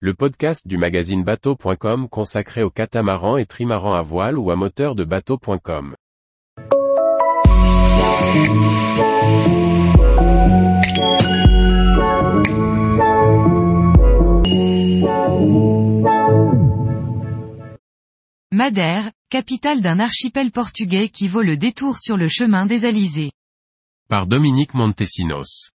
le podcast du magazine bateau.com consacré aux catamarans et trimarans à voile ou à moteur de bateau.com. Madère, capitale d'un archipel portugais qui vaut le détour sur le chemin des Alizés. Par Dominique Montesinos.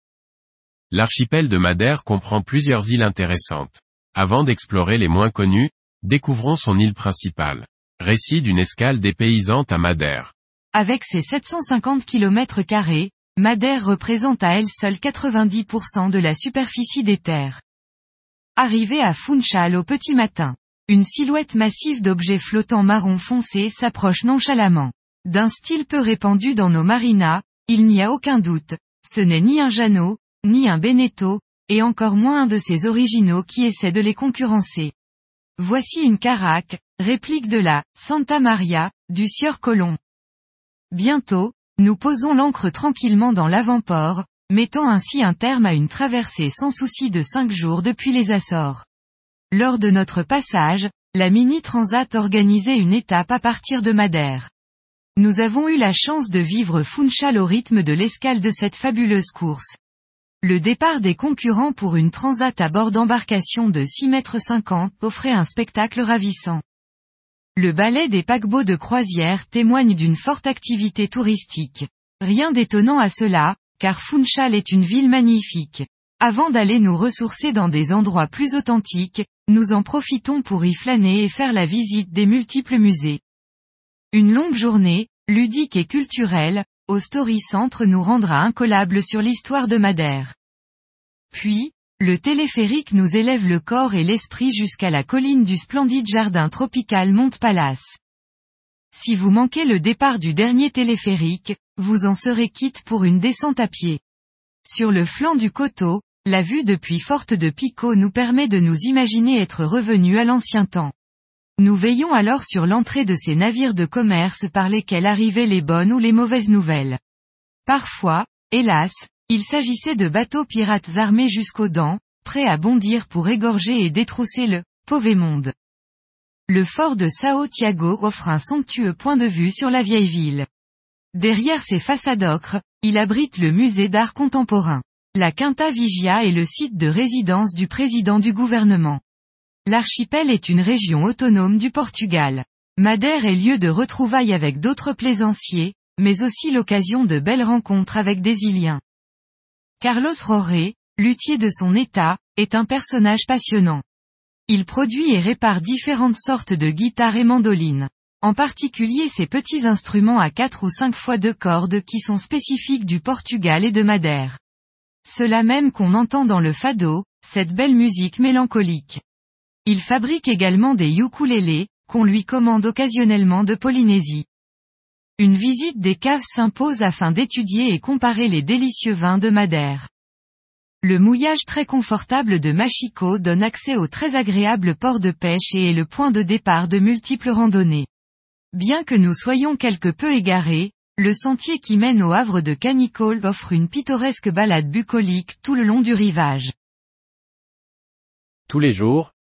L'archipel de Madère comprend plusieurs îles intéressantes. Avant d'explorer les moins connues, découvrons son île principale. Récit d'une escale dépaysante à Madère. Avec ses 750 km Madère représente à elle seule 90% de la superficie des terres. Arrivé à Funchal au petit matin, une silhouette massive d'objets flottants marron foncé s'approche nonchalamment. D'un style peu répandu dans nos marinas, il n'y a aucun doute, ce n'est ni un Jeannot, ni un Beneteau, et encore moins un de ces originaux qui essaient de les concurrencer. Voici une caraque, réplique de la Santa Maria, du sieur Colomb. Bientôt, nous posons l'ancre tranquillement dans l'avant-port, mettant ainsi un terme à une traversée sans souci de cinq jours depuis les Açores. Lors de notre passage, la Mini Transat organisait une étape à partir de Madère. Nous avons eu la chance de vivre Funchal au rythme de l'escale de cette fabuleuse course. Le départ des concurrents pour une transat à bord d'embarcation de 6 mètres 50 offrait un spectacle ravissant. Le ballet des paquebots de croisière témoigne d'une forte activité touristique. Rien d'étonnant à cela, car Funchal est une ville magnifique. Avant d'aller nous ressourcer dans des endroits plus authentiques, nous en profitons pour y flâner et faire la visite des multiples musées. Une longue journée, ludique et culturelle, au Story Centre nous rendra incollable sur l'histoire de Madère. Puis, le téléphérique nous élève le corps et l'esprit jusqu'à la colline du splendide jardin tropical Monte Palace. Si vous manquez le départ du dernier téléphérique, vous en serez quitte pour une descente à pied. Sur le flanc du coteau, la vue depuis Forte de Pico nous permet de nous imaginer être revenus à l'ancien temps. Nous veillons alors sur l'entrée de ces navires de commerce par lesquels arrivaient les bonnes ou les mauvaises nouvelles. Parfois, hélas, il s'agissait de bateaux pirates armés jusqu'aux dents, prêts à bondir pour égorger et détrousser le pauvre monde. Le fort de Sao Tiago offre un somptueux point de vue sur la vieille ville. Derrière ses façades ocre, il abrite le musée d'art contemporain. La Quinta Vigia est le site de résidence du président du gouvernement. L'archipel est une région autonome du Portugal. Madère est lieu de retrouvailles avec d'autres plaisanciers, mais aussi l'occasion de belles rencontres avec des Iliens. Carlos Roré, luthier de son état, est un personnage passionnant. Il produit et répare différentes sortes de guitares et mandolines. En particulier ces petits instruments à 4 ou 5 fois deux cordes qui sont spécifiques du Portugal et de Madère. Cela même qu'on entend dans le fado, cette belle musique mélancolique. Il fabrique également des ukulélés, qu'on lui commande occasionnellement de Polynésie. Une visite des caves s'impose afin d'étudier et comparer les délicieux vins de Madère. Le mouillage très confortable de Machico donne accès au très agréable port de pêche et est le point de départ de multiples randonnées. Bien que nous soyons quelque peu égarés, le sentier qui mène au havre de Canicole offre une pittoresque balade bucolique tout le long du rivage. Tous les jours,